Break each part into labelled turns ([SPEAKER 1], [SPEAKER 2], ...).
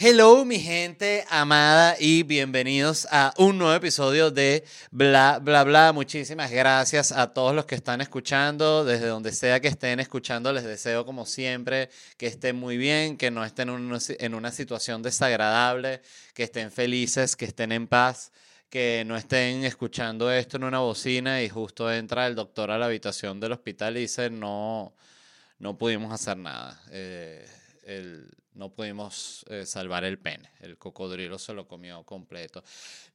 [SPEAKER 1] Hello mi gente amada y bienvenidos a un nuevo episodio de Bla Bla Bla. Muchísimas gracias a todos los que están escuchando, desde donde sea que estén escuchando, les deseo como siempre que estén muy bien, que no estén en una situación desagradable, que estén felices, que estén en paz, que no estén escuchando esto en una bocina y justo entra el doctor a la habitación del hospital y dice no, no pudimos hacer nada. Eh, el, no pudimos eh, salvar el pene. El cocodrilo se lo comió completo.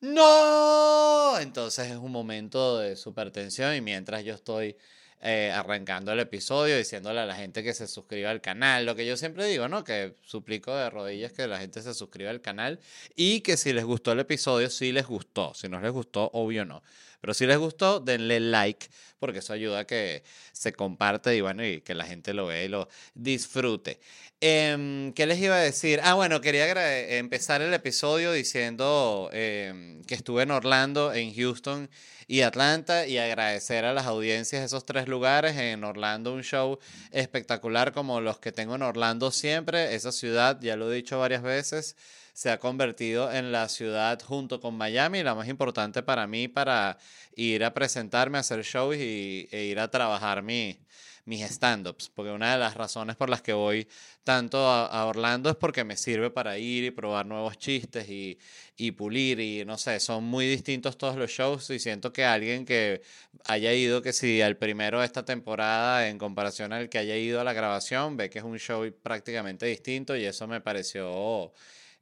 [SPEAKER 1] ¡No! Entonces es un momento de supertensión y mientras yo estoy eh, arrancando el episodio, diciéndole a la gente que se suscriba al canal, lo que yo siempre digo, ¿no? Que suplico de rodillas que la gente se suscriba al canal y que si les gustó el episodio, si les gustó. Si no les gustó, obvio no. Pero si les gustó, denle like, porque eso ayuda a que se comparte y bueno, y que la gente lo vea y lo disfrute. Em, ¿Qué les iba a decir? Ah, bueno, quería empezar el episodio diciendo em, que estuve en Orlando, en Houston y Atlanta y agradecer a las audiencias de esos tres lugares. En Orlando un show espectacular como los que tengo en Orlando siempre. Esa ciudad, ya lo he dicho varias veces, se ha convertido en la ciudad junto con Miami, la más importante para mí para ir a presentarme, a hacer shows y, e ir a trabajar mi, mis stand-ups, porque una de las razones por las que voy tanto a, Orlando es porque me sirve para ir y probar nuevos chistes y, y, pulir y no sé, son muy distintos todos los shows y siento que alguien que haya ido, que si al primero de esta temporada en comparación al que haya ido a la grabación, ve que es un show prácticamente distinto y eso me pareció,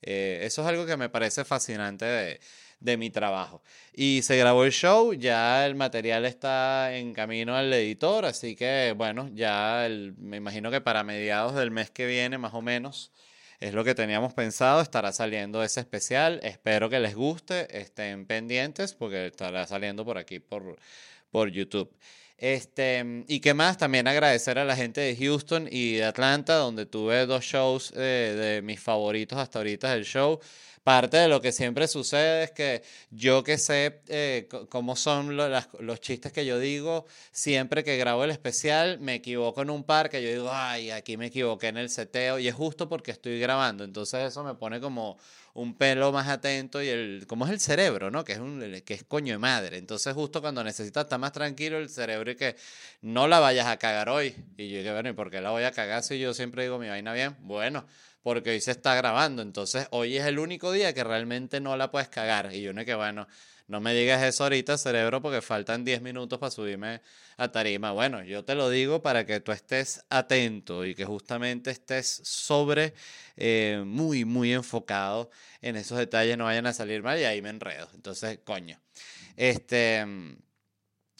[SPEAKER 1] eh, eso es algo que me parece fascinante de de mi trabajo. Y se grabó el show, ya el material está en camino al editor, así que bueno, ya me imagino que para mediados del mes que viene más o menos es lo que teníamos pensado, estará saliendo ese especial, espero que les guste, estén pendientes porque estará saliendo por aquí por, por YouTube. Este, y qué más, también agradecer a la gente de Houston y de Atlanta, donde tuve dos shows eh, de mis favoritos hasta ahorita del show. Parte de lo que siempre sucede es que yo que sé eh, cómo son los chistes que yo digo, siempre que grabo el especial me equivoco en un par que yo digo, ay, aquí me equivoqué en el seteo y es justo porque estoy grabando. Entonces eso me pone como un pelo más atento y el, como es el cerebro, ¿no? Que es, un, que es coño de madre. Entonces justo cuando necesitas estar más tranquilo el cerebro y que no la vayas a cagar hoy. Y yo digo, bueno, ¿y por qué la voy a cagar si yo siempre digo mi vaina bien? Bueno porque hoy se está grabando. Entonces, hoy es el único día que realmente no la puedes cagar. Y yo no que, bueno, no me digas eso ahorita, cerebro, porque faltan 10 minutos para subirme a tarima. Bueno, yo te lo digo para que tú estés atento y que justamente estés sobre, eh, muy, muy enfocado en esos detalles, no vayan a salir mal y ahí me enredo. Entonces, coño. Este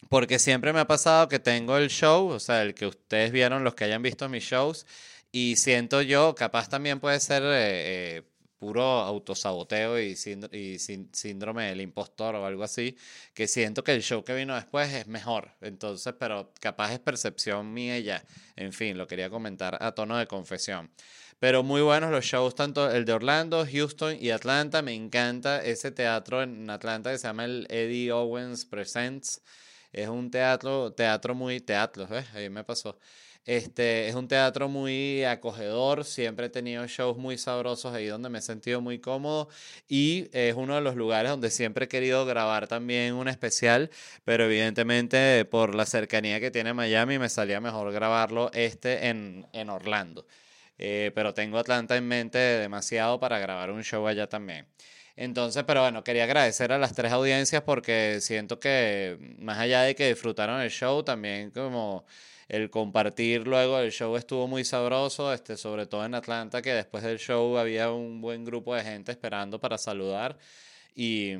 [SPEAKER 1] porque siempre me ha pasado que tengo el show, o sea, el que ustedes vieron, los que hayan visto mis shows, y siento yo, capaz también puede ser eh, eh, puro autosaboteo y, y síndrome del impostor o algo así, que siento que el show que vino después es mejor. Entonces, pero capaz es percepción mía ya. En fin, lo quería comentar a tono de confesión. Pero muy buenos los shows, tanto el de Orlando, Houston y Atlanta. Me encanta ese teatro en Atlanta que se llama el Eddie Owens Presents. Es un teatro, teatro muy teatro, ¿ves? Ahí me pasó. Este, es un teatro muy acogedor, siempre he tenido shows muy sabrosos ahí donde me he sentido muy cómodo y es uno de los lugares donde siempre he querido grabar también un especial, pero evidentemente por la cercanía que tiene Miami me salía mejor grabarlo este en, en Orlando. Eh, pero tengo Atlanta en mente demasiado para grabar un show allá también. Entonces, pero bueno, quería agradecer a las tres audiencias porque siento que más allá de que disfrutaron el show, también como el compartir luego el show estuvo muy sabroso, este, sobre todo en Atlanta, que después del show había un buen grupo de gente esperando para saludar. Y,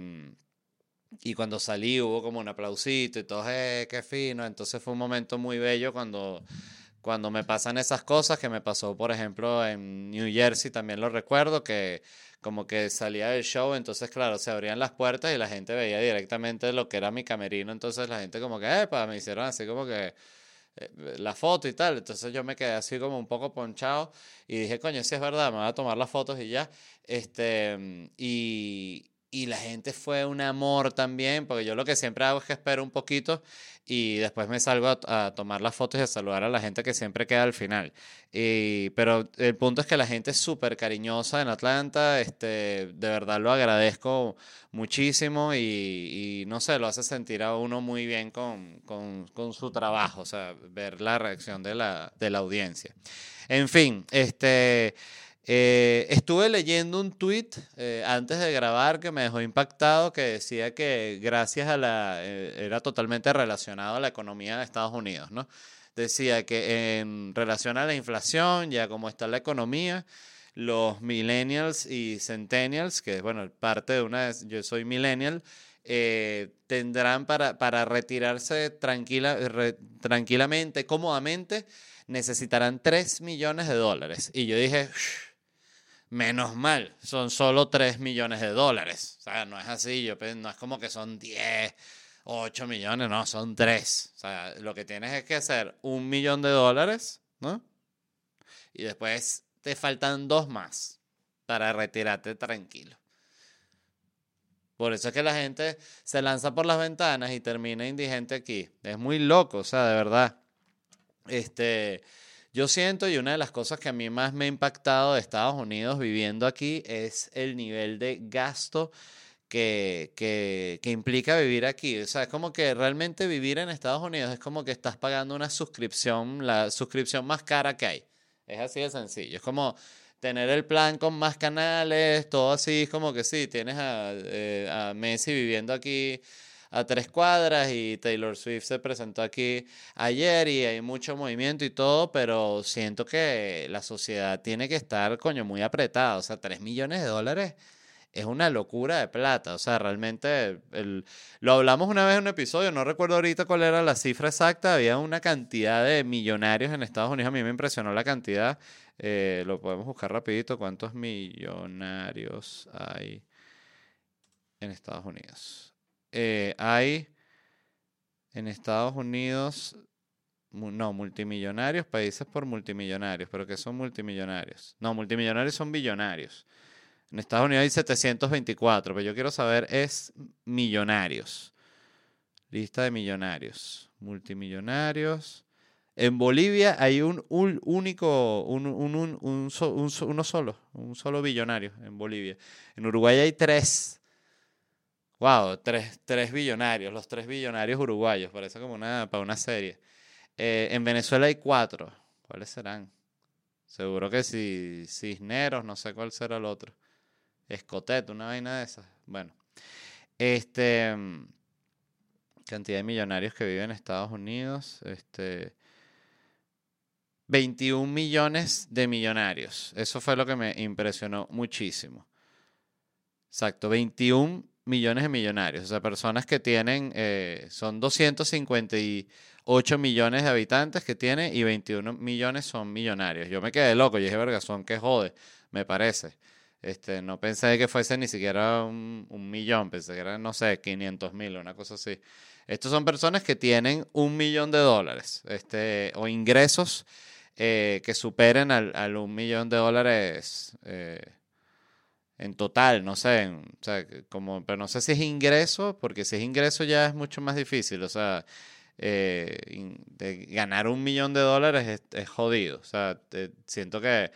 [SPEAKER 1] y cuando salí hubo como un aplausito y todo, eh, qué fino, entonces fue un momento muy bello cuando cuando me pasan esas cosas, que me pasó, por ejemplo, en New Jersey, también lo recuerdo, que como que salía del show, entonces, claro, se abrían las puertas y la gente veía directamente lo que era mi camerino, entonces la gente como que, epa, me hicieron así como que la foto y tal. Entonces yo me quedé así como un poco ponchado y dije, coño, si es verdad, me voy a tomar las fotos y ya. Este, y, y la gente fue un amor también, porque yo lo que siempre hago es que espero un poquito y después me salgo a, tomar las fotos y a saludar a la gente que siempre queda al final. Y, pero el punto es que la gente es súper cariñosa en Atlanta, este, de verdad lo agradezco muchísimo y, no sé, lo hace sentir a uno muy bien con, con, con su trabajo, o sea, ver la reacción de la, de la audiencia. En fin, este... Eh, estuve leyendo un tweet eh, antes de grabar que me dejó impactado que decía que gracias a la... Eh, era totalmente relacionado a la economía de Estados Unidos, ¿no? Decía que en relación a la inflación, ya como está la economía, los millennials y centennials, que bueno, parte de una... Yo soy millennial, tendrán para, para retirarse tranquila, tranquilamente, cómodamente, necesitarán 3 millones de dólares. Y yo dije... Menos mal, son solo 3 millones de dólares. O sea, no es así, yo, no es como que son 10, 8 millones, no, son 3. O sea, lo que tienes es que hacer un millón de dólares, ¿no? Y después te faltan dos más para retirarte tranquilo. Por eso es que la gente se lanza por las ventanas y termina indigente aquí. Es muy loco, o sea, de verdad. Este, yo siento, y una de las cosas que a mí más me ha impactado de Estados Unidos viviendo aquí es el nivel de gasto que, que, que, implica vivir aquí. O sea, es como que realmente vivir en Estados Unidos es como que estás pagando una suscripción, la suscripción más cara que hay. Es así de sencillo. Es como tener el plan con más canales, todo así, es como que sí, tienes a, eh, a Messi viviendo aquí a tres cuadras y Taylor Swift se presentó aquí ayer y hay mucho movimiento y todo, pero siento que la sociedad tiene que estar, coño, muy apretada. O sea, tres millones de dólares es una locura de plata. O sea, realmente el, lo hablamos una vez en un episodio, no recuerdo ahorita cuál era la cifra exacta. Había una cantidad de millonarios en Estados Unidos. A mí me impresionó la cantidad. Eh, lo podemos buscar rapidito. ¿Cuántos millonarios hay en Estados Unidos? Eh, hay en Estados Unidos, no, multimillonarios, países por multimillonarios, pero ¿qué son multimillonarios? No, multimillonarios son billonarios. En Estados Unidos hay 724, pero yo quiero saber es millonarios. Lista de millonarios. Multimillonarios. En Bolivia hay un, único, un, uno solo, un solo billonario en Bolivia. En Uruguay hay tres. Wow, tres, tres billonarios, los tres billonarios uruguayos, parece como una, para una serie. Eh, en Venezuela hay cuatro. ¿Cuáles serán? Seguro que si Cisneros, no sé cuál será el otro. Escotet, una vaina de esas. Bueno, este cantidad de millonarios que viven en Estados Unidos, este 21 millones de millonarios. Eso fue lo que me impresionó muchísimo. Exacto, 21 millones de millonarios, o sea, personas que tienen, eh, son 258 millones de habitantes que tiene y 21 millones son millonarios. Yo me quedé loco, y dije, verga, son que jode, me parece. Este, no pensé que fuese ni siquiera un, millón, pensé que eran, no sé, 500 mil, una cosa así. Estos son personas que tienen un millón de dólares este, o ingresos eh, que superen al, un millón de dólares. Eh, en total, no sé, o sea, como, pero no sé si es ingreso, porque si es ingreso ya es mucho más difícil, o sea, eh, ganar un millón de dólares es, jodido, o sea, siento que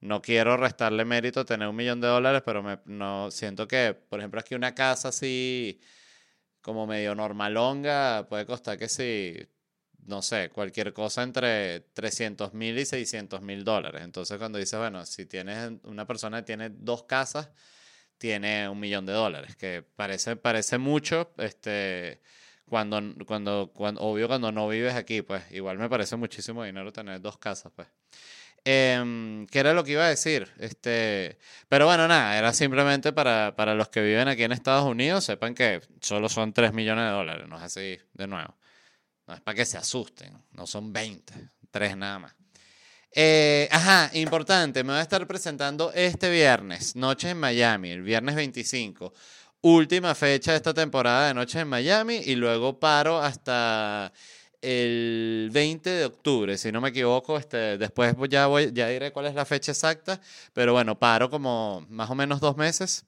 [SPEAKER 1] no quiero restarle mérito a tener un millón de dólares, pero me, no siento que, por ejemplo, aquí una casa así como medio normalonga puede costar que si no sé, cualquier cosa entre 300 mil y 600 mil dólares. Entonces cuando dices, bueno, si tienes una persona que tiene dos casas, tiene un millón de dólares, que parece, parece mucho, este, cuando, cuando, cuando, obvio cuando no vives aquí, pues igual me parece muchísimo dinero tener dos casas, pues. Eh, ¿Qué era lo que iba a decir? Este, pero bueno, nada, era simplemente para, para los que viven aquí en Estados Unidos, sepan que solo son 3 millones de dólares, no es así de nuevo. No es para que se asusten, no son 20, 3 nada más. Eh, ajá, importante, me voy a estar presentando este viernes, Noches en Miami, el viernes 25. Última fecha de esta temporada de Noches en Miami y luego paro hasta el 20 de octubre, si no me equivoco, este, después ya, voy, ya diré cuál es la fecha exacta, pero bueno, paro como más o menos dos meses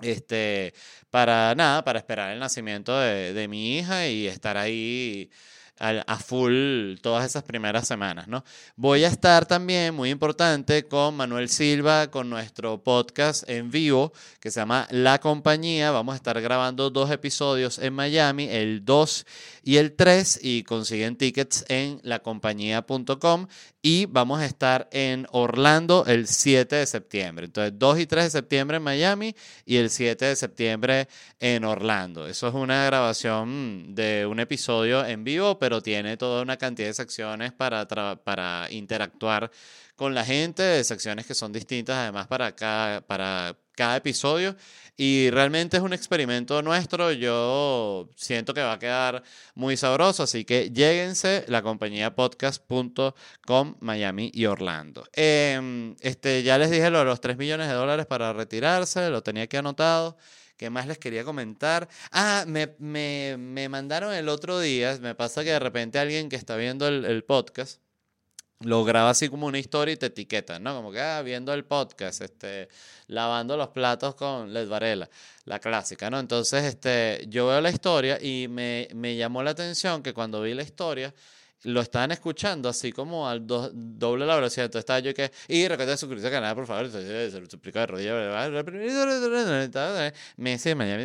[SPEAKER 1] Este, para nada, para esperar el nacimiento de, de mi hija y estar ahí a, full todas esas primeras semanas, ¿no? Voy a estar también, muy importante, con Manuel Silva, con nuestro podcast en vivo que se llama La Compañía. Vamos a estar grabando dos episodios en Miami, el 2 y el 3, y consiguen tickets en lacompañía.com. Y vamos a estar en Orlando el 7 de septiembre. Entonces, 2 y 3 de septiembre en Miami y el 7 de septiembre en Orlando. Eso es una grabación de un episodio en vivo, pero tiene toda una cantidad de secciones para, para interactuar con la gente, secciones que son distintas además para cada, para cada episodio. Y realmente es un experimento nuestro. Yo siento que va a quedar muy sabroso. Así que lléguense la compañía podcast.com Miami y Orlando. Em, este, ya les dije lo de los 3 millones de dólares para retirarse. Lo tenía aquí anotado. ¿Qué más les quería comentar? Ah, me, me, me, mandaron el otro día. Me pasa que de repente alguien que está viendo el, podcast lo graba así como una historia y te etiqueta, ¿no? Como que, ah, viendo el podcast, este, lavando los platos con Led Varela, la clásica, ¿no? Entonces, este, yo veo la historia y me, me llamó la atención que cuando vi la historia, lo estaban escuchando así como al doble la velocidad. Entonces estaba yo que, y recuerda suscribirse al canal, por favor, se lo suplico de rodillas. Me dice Miami.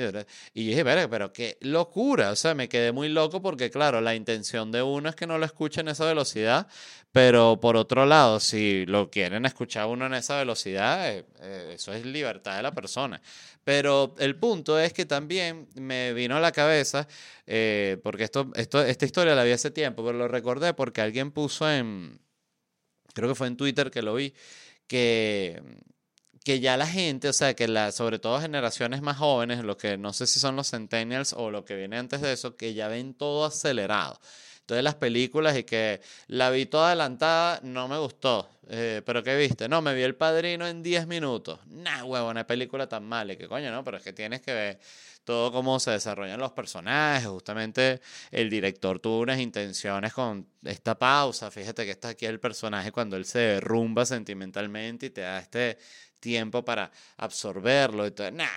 [SPEAKER 1] Y yo dije, pero, pero qué locura. O sea, me quedé muy loco porque, claro, la intención de uno es que no lo escuchen a esa velocidad, pero por otro lado, si lo quieren escuchar uno en esa velocidad, eh, eh, eso es libertad de la persona. Pero el punto es que también me vino a la cabeza, eh, porque esto, esto, esta historia la vi hace tiempo, pero lo recordé porque alguien puso en, creo que fue en Twitter que lo vi, que, que ya la gente, o sea, que la, sobre todo generaciones más jóvenes, lo que no sé si son los centennials o lo que viene antes de eso, que ya ven todo acelerado de las películas y que la vi toda adelantada, no me gustó. Eh, ¿Pero qué viste? No, me vi El Padrino en 10 minutos. Nah, huevo, una película tan mala. ¿Qué coño, no? Pero es que tienes que ver todo cómo se desarrollan los personajes. Justamente el director tuvo unas intenciones con esta pausa. Fíjate que está aquí el personaje cuando él se derrumba sentimentalmente y te da este tiempo para absorberlo. Y todo. Nah,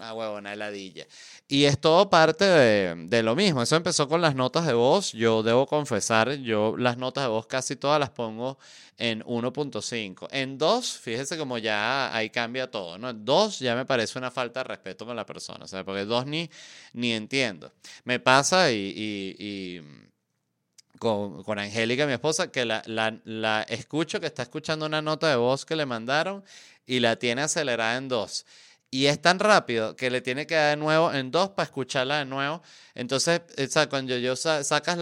[SPEAKER 1] una huevona heladilla. Y es todo parte de, de, lo mismo. Eso empezó con las notas de voz. Yo debo confesar, yo las notas de voz casi todas las pongo en 1.5. En 2, fíjese como ya ahí cambia todo, ¿no? En 2 ya me parece una falta de respeto con la persona, o sea, porque 2 ni, ni entiendo. Me pasa y, y, con, con Angélica, mi esposa, que la, la, la escucho que está escuchando una nota de voz que le mandaron y la tiene acelerada en 2 y es tan rápido que le tiene que dar de nuevo en dos para escucharla de nuevo. Entonces, cuando yo sacas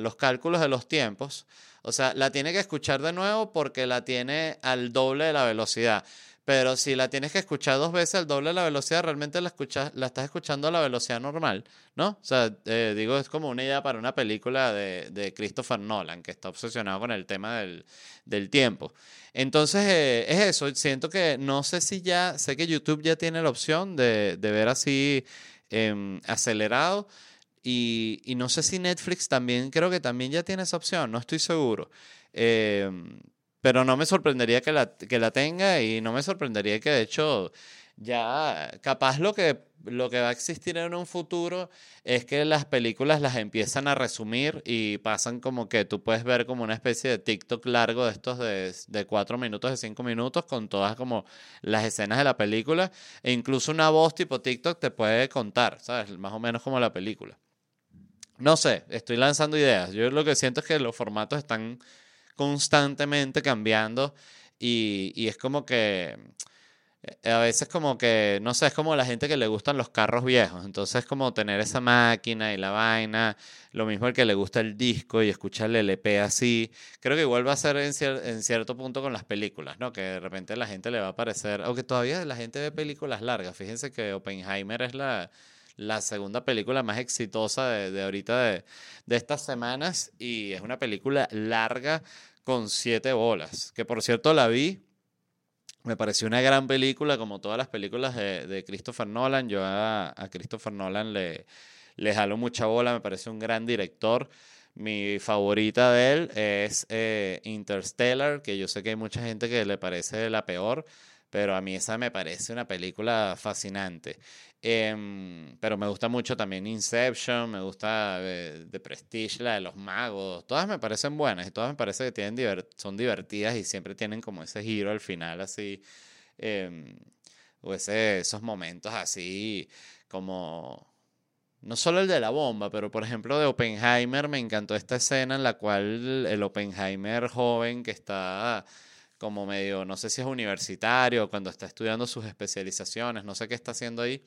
[SPEAKER 1] los cálculos de los tiempos, o sea, la tiene que escuchar de nuevo porque la tiene al doble de la velocidad. Pero si la tienes que escuchar dos veces al doble de la velocidad, realmente la, escuchas, la estás escuchando a la velocidad normal, ¿no? O sea, eh, digo, es como una idea para una película de, de, Christopher Nolan, que está obsesionado con el tema del, del tiempo. Entonces, eh, es eso. Siento que no sé si ya, sé que YouTube ya tiene la opción de, de ver así em, acelerado. Y, y, no sé si Netflix también, creo que también ya tiene esa opción, no estoy seguro. Eh, pero no me sorprendería que la, que la tenga y no me sorprendería que de hecho ya capaz lo que, lo que va a existir en un futuro es que las películas las empiezan a resumir y pasan como que tú puedes ver como una especie de TikTok largo de estos de, de cuatro minutos, de cinco minutos, con todas como las escenas de la película. E incluso una voz tipo TikTok te puede contar, ¿sabes? Más o menos como la película. No sé, estoy lanzando ideas. Yo lo que siento es que los formatos están constantemente cambiando y, y es como que eh, a veces como que, no sé, es como la gente que le gustan los carros viejos, entonces como tener esa máquina y la vaina, lo mismo el que le gusta el disco y escuchar el LP así, creo que igual va a ser en, cierto punto con las películas, ¿no? Que de repente la gente le va a parecer, aunque todavía la gente ve películas largas, fíjense que Oppenheimer es la, la segunda película más exitosa de, de ahorita de, de estas semanas y es una película larga con siete bolas. Que por cierto la vi. Me pareció una gran película, como todas las películas de, de Christopher Nolan. Yo a, Christopher Nolan le, le jalo mucha bola, me parece un gran director. Mi favorita de él es eh, Interstellar, que yo sé que hay mucha gente que le parece la peor, pero a mí esa me parece una película fascinante. Em, pero me gusta mucho también Inception, me gusta eh, The Prestige, la de los magos, todas me parecen buenas y todas me parece que tienen son divertidas y siempre tienen como ese giro al final así, em, o esos momentos así como no solo el de la bomba, pero por ejemplo de Oppenheimer me encantó esta escena en la cual el Oppenheimer joven que está como medio, no sé si es universitario, cuando está estudiando sus especializaciones, no sé qué está haciendo ahí,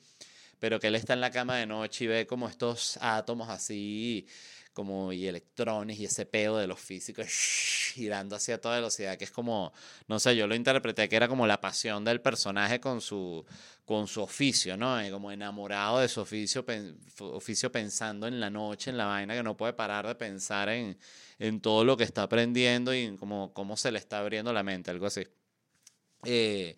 [SPEAKER 1] pero que él está en la cama de noche y ve como estos átomos así como y electrones y ese pedo de los físicos girando hacia toda velocidad, que es como, no sé, yo lo interpreté que era como la pasión del personaje con su, con su oficio, ¿no? Como enamorado de su oficio, oficio pensando en la noche, en la vaina, que no puede parar de pensar en, en todo lo que está aprendiendo y en cómo, se le está abriendo la mente, algo así. Eh,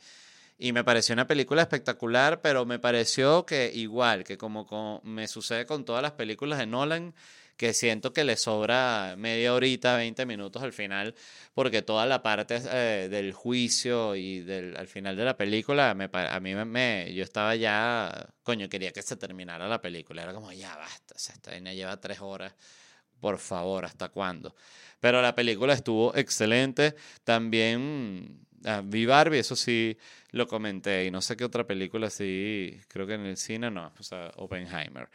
[SPEAKER 1] y me pareció una película espectacular, pero me pareció que igual, que como me sucede con todas las películas de Nolan, que siento que le sobra media horita, 20 minutos al final, porque toda la parte eh, del juicio y del, al final de la película, me, a mí me, yo estaba ya, coño, quería que se terminara la película, era como, ya basta, o sea, esta vaina lleva tres horas, por favor, ¿hasta cuándo? Pero la película estuvo excelente, también... Ah, vi Barbie, eso sí lo comenté, y no sé qué otra película sí, creo que en el cine no, o sea, Oppenheimer.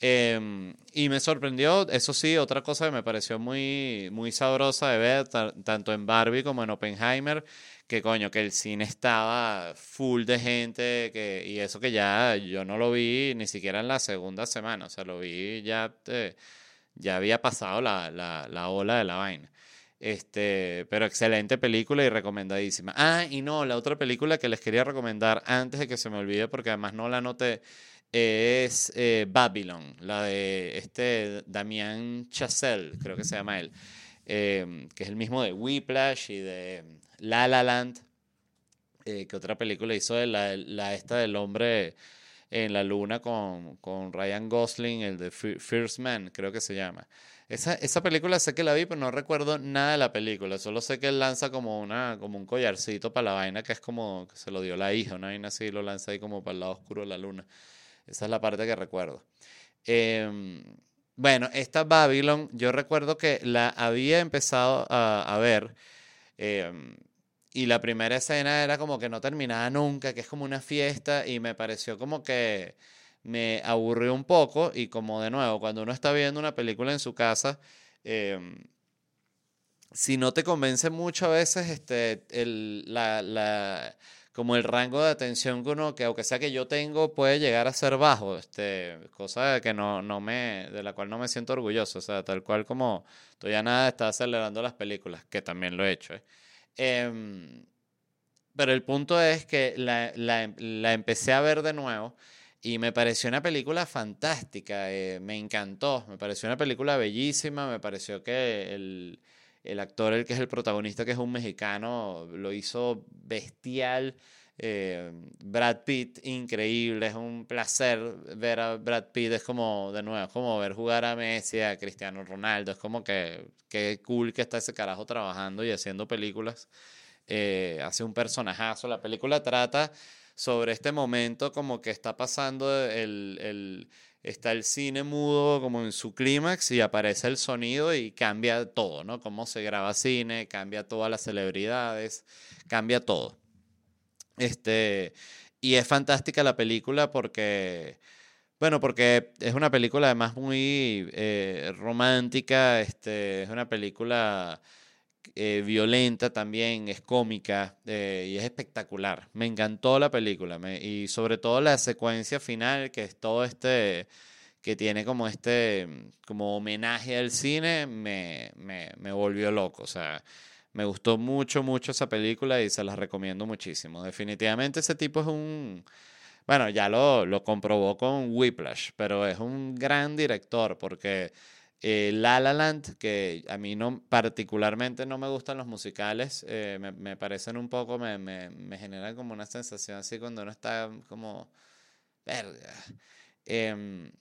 [SPEAKER 1] Em, y me sorprendió, eso sí, otra cosa que me pareció muy, muy sabrosa de ver, tanto en Barbie como en Oppenheimer, que coño, que el cine estaba full de gente, que, y eso que ya yo no lo vi ni siquiera en la segunda semana, o sea, lo vi ya, eh, ya había pasado la, la, la ola de la vaina. Este, pero excelente película y recomendadísima. Ah, y no, la otra película que les quería recomendar antes de que se me olvide, porque además no la noté, es eh, Babylon, la de este Damien Chazelle, creo que se llama él, em, que es el mismo de Whiplash y de La La Land, eh, que otra película hizo de la, la, esta del hombre en la luna con, con Ryan Gosling, el de First Man, creo que se llama. Esa, esa película sé que la vi, pero no recuerdo nada de la película. Solo sé que él lanza como, una, como un collarcito para la vaina, que es como que se lo dio la hija, una vaina así, lo lanza ahí como para el lado oscuro de la luna. Esa es la parte que recuerdo. Em, bueno, esta Babylon, yo recuerdo que la había empezado a, ver. Em, y la primera escena era como que no terminaba nunca, que es como una fiesta, y me pareció como que me aburrió un poco. Y como de nuevo, cuando uno está viendo una película en su casa, em, si no te convence mucho a veces este, el, la, la como el rango de atención que uno, que aunque sea que yo tengo, puede llegar a ser bajo, este, cosa que no, no me, de la cual no me siento orgulloso, o sea, tal cual como todavía nada está acelerando las películas, que también lo he hecho. ¿eh? Em, pero el punto es que la, la, la, empecé a ver de nuevo y me pareció una película fantástica, eh, me encantó, me pareció una película bellísima, me pareció que el el actor, el que es el protagonista, que es un mexicano, lo hizo bestial. Eh, Brad Pitt, increíble, es un placer ver a Brad Pitt, es como, de nuevo, como ver jugar a Messi, a Cristiano Ronaldo, es como que, qué cool que está ese carajo trabajando y haciendo películas, eh, hace un personajazo, la película trata sobre este momento como que está pasando el, el está el cine mudo como en su clímax y aparece el sonido y cambia todo, ¿no? Cómo se graba cine, cambia todas las celebridades, cambia todo. Este, y es fantástica la película porque, bueno, porque es una película además muy eh, romántica, este, es una película eh, violenta también, es cómica eh, y es espectacular. Me encantó la película y sobre todo la secuencia final, que es todo este, que tiene como este, como homenaje al cine, me, me, me volvió loco. O sea, me gustó mucho, mucho esa película y se la recomiendo muchísimo. Definitivamente ese tipo es un... Bueno, ya lo, lo comprobó con Whiplash, pero es un gran director porque eh, La La Land, que a mí no, particularmente no me gustan los musicales, eh, me, me, parecen un poco, me, me, me, generan como una sensación así cuando uno está como, verga. Em,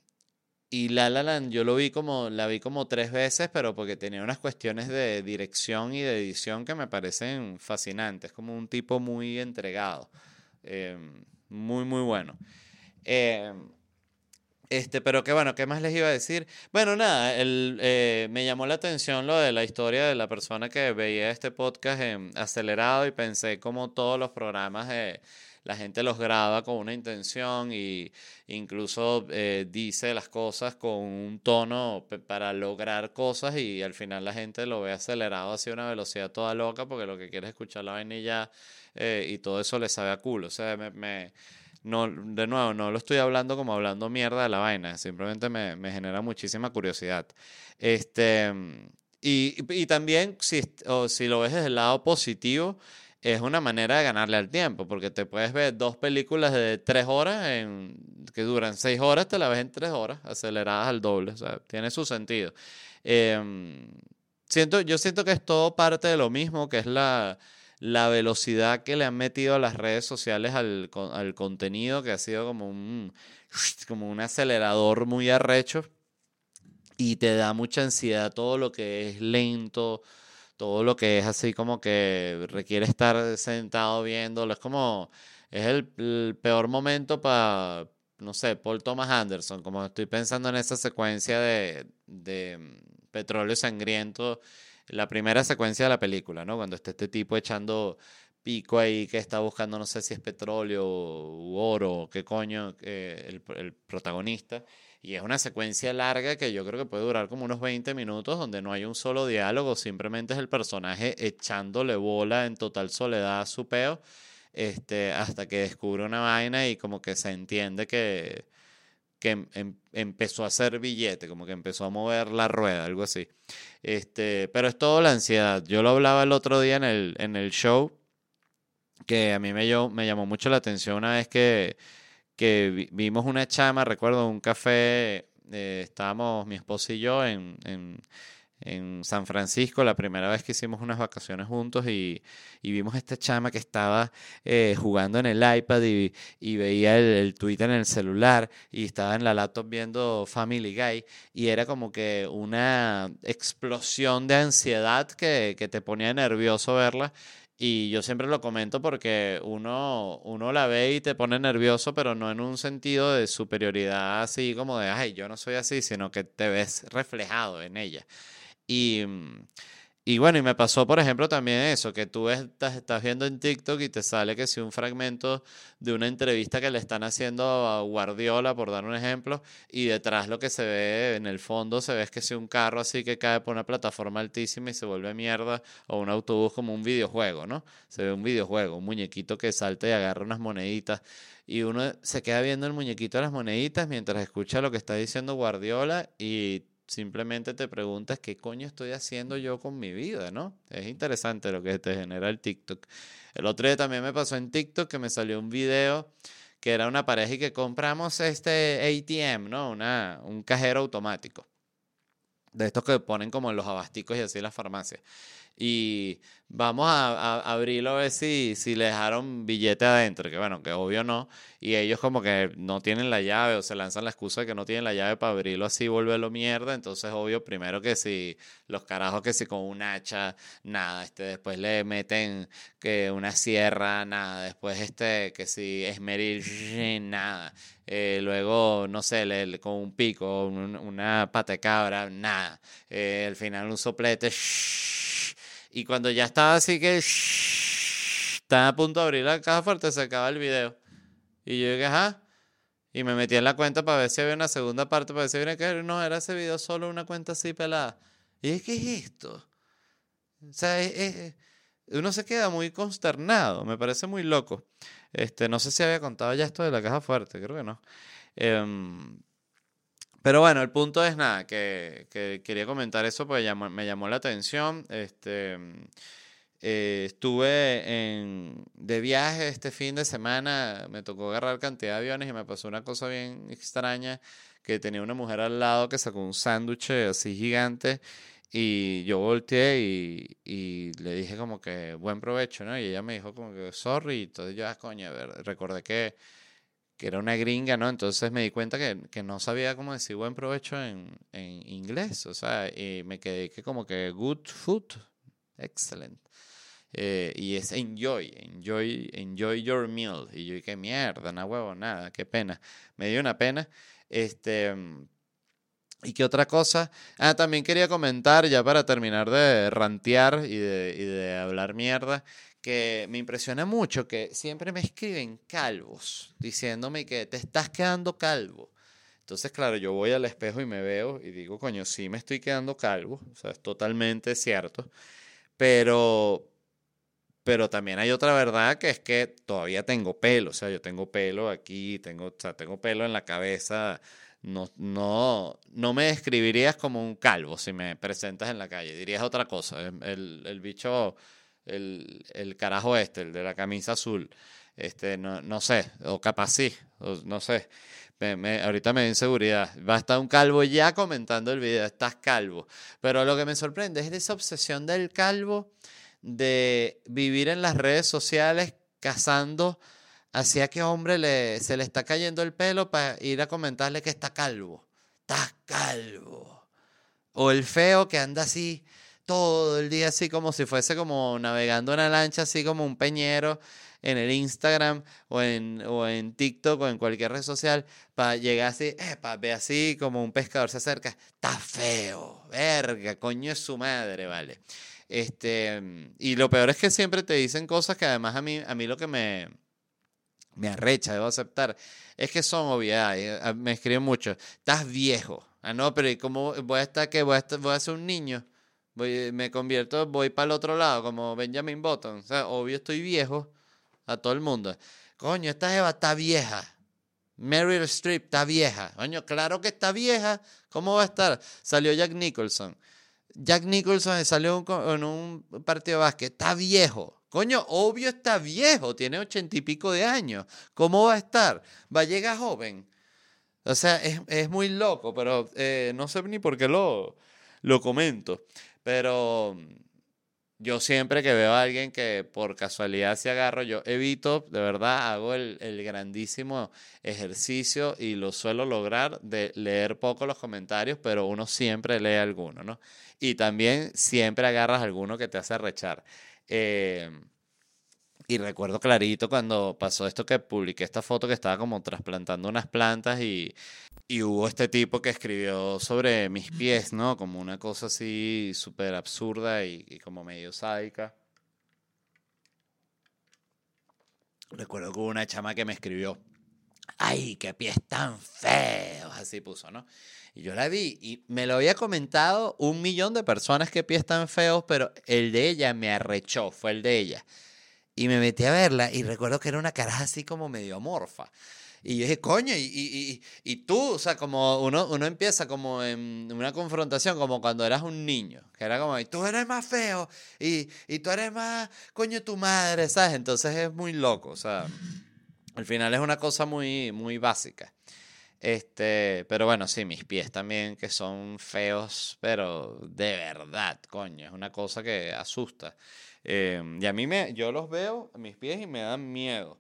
[SPEAKER 1] y La La Land yo lo vi como, la vi como tres veces, pero porque tenía unas cuestiones de dirección y de edición que me parecen fascinantes, como un tipo muy entregado. Em, muy, muy bueno. Este, pero que bueno, ¿qué más les iba a decir? Bueno, nada, el, eh, me llamó la atención lo de la historia de la persona que veía este podcast acelerado y pensé como todos los programas de la gente los graba con una intención y incluso eh, dice las cosas con un tono para lograr cosas y al final la gente lo ve acelerado hacia una velocidad toda loca porque lo que quiere es escuchar la ya eh, y todo eso le sabe a culo. O sea, me, no, de nuevo, no lo estoy hablando como hablando mierda de la vaina, simplemente me, me genera muchísima curiosidad. Este, y, y también, si, o si lo ves desde el lado positivo, es una manera de ganarle al tiempo, porque te puedes ver dos películas de tres horas en, que duran seis horas, te la ves en tres horas, aceleradas al doble, o sea, tiene su sentido. Em, siento, yo siento que es todo parte de lo mismo, que es la, la velocidad que le han metido a las redes sociales al, al contenido, que ha sido como un, como un acelerador muy arrecho y te da mucha ansiedad todo lo que es lento, todo lo que es así como que requiere estar sentado viéndolo, es como, es el, peor momento para, no sé, Paul Thomas Anderson, como estoy pensando en esa secuencia de, de mm, Petróleo Sangriento, la primera secuencia de la película, ¿no? Cuando está este tipo echando pico ahí que está buscando, no sé si es petróleo u oro, qué coño, eh, el, el protagonista. Y es una secuencia larga que yo creo que puede durar como unos 20 minutos donde no hay un solo diálogo, simplemente es el personaje echándole bola en total soledad a su peo, este, hasta que descubre una vaina y como que se entiende que, que em, em, empezó a hacer billete, como que empezó a mover la rueda, algo así. Este, pero es todo la ansiedad. Yo lo hablaba el otro día en el, en el show, que a mí me, me llamó mucho la atención una vez que que vimos una chama, recuerdo, un café, eh, estábamos mi esposo y yo en, en, en, San Francisco, la primera vez que hicimos unas vacaciones juntos y, y vimos esta chama que estaba eh, jugando en el iPad y, y veía el, el, Twitter en el celular y estaba en la laptop viendo Family Guy y era como que una explosión de ansiedad que, que te ponía nervioso verla y yo siempre lo comento porque uno, uno la ve y te pone nervioso, pero no en un sentido de superioridad así como de, ay, yo no soy así, sino que te ves reflejado en ella. Y, y bueno, y me pasó, por ejemplo, también eso, que tú estás, estás viendo en TikTok y te sale que si un fragmento de una entrevista que le están haciendo a Guardiola, por dar un ejemplo, y detrás lo que se ve en el fondo se ve que si un carro así que cae por una plataforma altísima y se vuelve mierda, o un autobús como un videojuego, ¿no? Se ve un videojuego, un muñequito que salta y agarra unas moneditas y uno se queda viendo el muñequito de las moneditas mientras escucha lo que está diciendo Guardiola y simplemente te preguntas qué coño estoy haciendo yo con mi vida, ¿no? Es interesante lo que te genera el TikTok. El otro día también me pasó en TikTok que me salió un video que era una pareja y que compramos este ATM, ¿no? Un cajero automático. De estos que ponen como en los abasticos y así las farmacias y vamos a, abrirlo a ver si, si le dejaron billete adentro, que bueno, que obvio no, y ellos como que no tienen la llave o se lanzan la excusa de que no tienen la llave para abrirlo así, volverlo mierda, entonces obvio primero que si los carajos que si con un hacha, nada, este después le meten que una sierra, nada, después este que si esmeril, nada, eh, luego no sé, le, con un pico, una pata cabra, nada, eh, al final un soplete, y cuando ya estaba así que estaba a punto de abrir la caja fuerte, se acaba el video. Y yo dije, ajá. Y me metí en la cuenta para ver si había una segunda parte, para ver si había que no, era ese video solo una cuenta así pelada. Y dije, ¿qué es esto? O sea, uno se queda muy consternado, me parece muy loco. Este, no sé si había contado ya esto de la caja fuerte, creo que no. Em, pero bueno, el punto es nada, que, quería comentar eso porque me llamó la atención. Este, eh, estuve en, de viaje este fin de semana, me tocó agarrar cantidad de aviones y me pasó una cosa bien extraña, que tenía una mujer al lado que sacó un sándwich así gigante y yo volteé y, y, le dije como que buen provecho, ¿no? Y ella me dijo como que sorry, entonces yo, ah, coño, a ver, recordé que que era una gringa, ¿no? Entonces me di cuenta que, que no sabía cómo decir buen provecho en, en, inglés, o sea, y me quedé que como que good food, excellent. eh, y es enjoy, enjoy, enjoy your meal. Y yo dije, mierda, no huevo, nada, qué pena. Me dio una pena. Este, ¿Y qué otra cosa? Ah, también quería comentar, ya para terminar de rantear y de, y de hablar mierda, que me impresiona mucho que siempre me escriben calvos, diciéndome que te estás quedando calvo. Entonces, claro, yo voy al espejo y me veo y digo, coño, sí me estoy quedando calvo, o sea, es totalmente cierto, pero, pero también hay otra verdad que es que todavía tengo pelo, o sea, yo tengo pelo aquí, tengo, o sea, tengo pelo en la cabeza, no, no, no me describirías como un calvo si me presentas en la calle, dirías otra cosa, el, el bicho, el, el carajo este, el de la camisa azul, este, no, no sé, o capaz sí, no sé. Me, ahorita me da inseguridad. Va a estar un calvo ya comentando el video. Estás calvo. Pero lo que me sorprende es esa obsesión del calvo de vivir en las redes sociales cazando hacia qué hombre le, se le está cayendo el pelo para ir a comentarle que está calvo. Estás calvo. O el feo que anda así todo el día así como si fuese como navegando una lancha, así como un peñero en el Instagram o en, o en TikTok o en cualquier red social para llegar así, para ver así como un pescador se acerca, está feo, verga, coño es su madre, vale. Este, y lo peor es que siempre te dicen cosas que además a mí, a mí lo que me, me arrecha, debo aceptar, es que son obviedades. Eh, me escriben mucho, estás viejo. Ah, no, pero ¿y cómo voy a estar que voy a, voy a ser un niño? Voy, me convierto, voy para el otro lado, como Benjamin Button. O sea, obvio estoy viejo a todo el mundo. Coño, esta Eva está vieja. Meryl Streep está vieja. Coño, claro que está vieja. ¿Cómo va a estar? Salió Jack Nicholson. Jack Nicholson salió en un partido de básquet. Está viejo. Coño, obvio está viejo. Tiene ochenta y pico de años. ¿Cómo va a estar? Va a llegar joven. O sea, es, muy loco, pero eh, no sé ni por qué lo, lo comento. Pero yo siempre que veo a alguien que por casualidad se agarro, yo evito, de verdad, hago el, grandísimo ejercicio y lo suelo lograr de leer poco los comentarios, pero uno siempre lee alguno, ¿no? Y también siempre agarras alguno que te hace rechar. Eh, y recuerdo clarito cuando pasó esto que publiqué esta foto que estaba como trasplantando unas plantas y, y hubo este tipo que escribió sobre mis pies, ¿no? Como una cosa así súper absurda y, como medio sádica. Recuerdo que hubo una chama que me escribió, ¡ay, qué pies tan feos! Así puso, ¿no? Y yo la vi y me lo había comentado un millón de personas que pies tan feos, pero el de ella me arrechó, fue el de ella. Y me metí a verla y recuerdo que era una cara así como medio amorfa. Y yo dije, coño, y, y, y, tú, o sea, como uno, uno empieza como en una confrontación, como cuando eras un niño, que era como, y tú eres más feo, y, y tú eres más, coño, tu madre, ¿sabes? Entonces es muy loco, o sea, al final es una cosa muy, muy básica. Este, pero bueno, sí, mis pies también que son feos, pero de verdad, coño, es una cosa que asusta. Em, y a mí me, yo los veo mis pies y me dan miedo.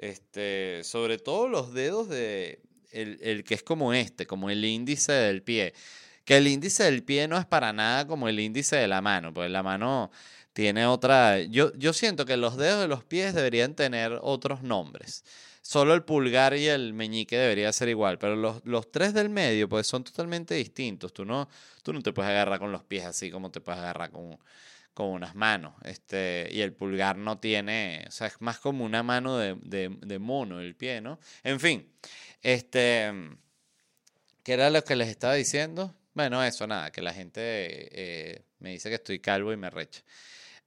[SPEAKER 1] Este, sobre todo los dedos de el, el, que es como este, como el índice del pie. Que el índice del pie no es para nada como el índice de la mano, pues la mano tiene otra. Yo, yo siento que los dedos de los pies deberían tener otros nombres. Solo el pulgar y el meñique debería ser igual, pero los, los tres del medio pues son totalmente distintos. Tú no, tú no te puedes agarrar con los pies así como te puedes agarrar con, con unas manos. Este, y el pulgar no tiene, o sea, es más como una mano de, de, mono el pie, ¿no? En fin, este, ¿qué era lo que les estaba diciendo? Bueno, eso, nada, que la gente eh, me dice que estoy calvo y me recha.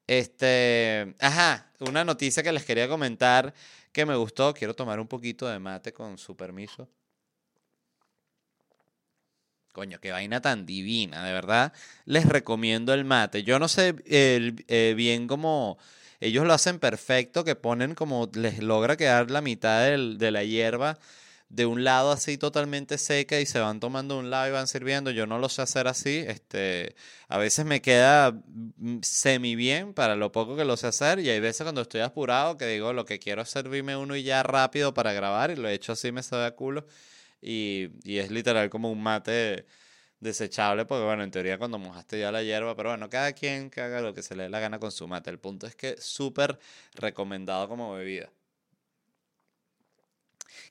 [SPEAKER 1] Este, ajá, una noticia que les quería comentar que me gustó. Quiero tomar un poquito de mate con su permiso. Coño, qué vaina tan divina, de verdad. Les recomiendo el mate. Yo no sé eh, bien cómo ellos lo hacen perfecto, que ponen como les logra quedar la mitad de la hierba de un lado así totalmente seca y se van tomando un lado y van sirviendo. Yo no lo sé hacer así. Este, a veces me queda mm, semi bien para lo poco que lo sé hacer y hay veces cuando estoy apurado que digo lo que quiero es servirme uno y ya rápido para grabar y lo he hecho así me sabe a culo y, y es literal como un mate desechable, porque bueno, en teoría cuando mojaste ya la hierba, pero bueno, cada quien que haga lo que se le dé la gana con su mate. El punto es que súper recomendado como bebida.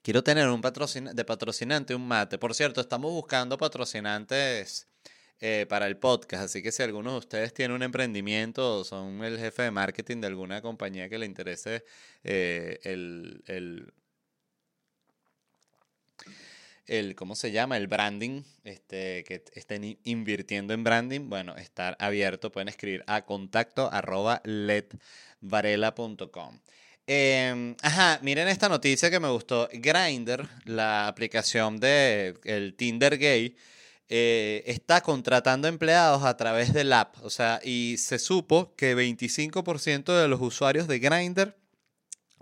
[SPEAKER 1] Quiero tener un patrocin de patrocinante un mate. Por cierto, estamos buscando patrocinantes eh, para el podcast, así que si alguno de ustedes tiene un emprendimiento o son el jefe de marketing de alguna compañía que le interese eh, el, el, el, ¿cómo se llama? El branding, este, que estén invirtiendo en branding, bueno, estar abierto, pueden escribir a contacto arroba. Em, ajá, miren esta noticia que me gustó. Grindr, la aplicación de el Tinder gay, eh, está contratando empleados a través del app. O sea, y se supo que 25% de los usuarios de Grindr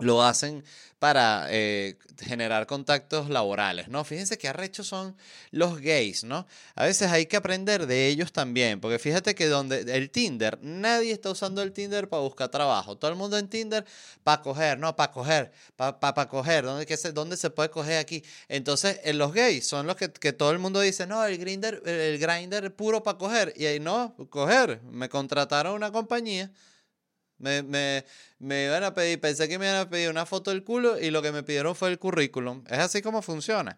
[SPEAKER 1] lo hacen para eh, generar contactos laborales, ¿no? Fíjense qué arrechos son los gays, ¿no? A veces hay que aprender de ellos también, porque fíjate que donde el Tinder, nadie está usando el Tinder para buscar trabajo, todo el mundo en Tinder para coger, ¿no? Para coger, para pa, coger, ¿dónde, qué se, ¿dónde se puede coger aquí? Entonces, eh, los gays son los que, que, todo el mundo dice, no, el grinder, el grinder puro para coger, y ahí no, coger, me contrataron una compañía me, me, me, iban a pedir, pensé que me iban a pedir una foto del culo y lo que me pidieron fue el currículum. Es así como funciona.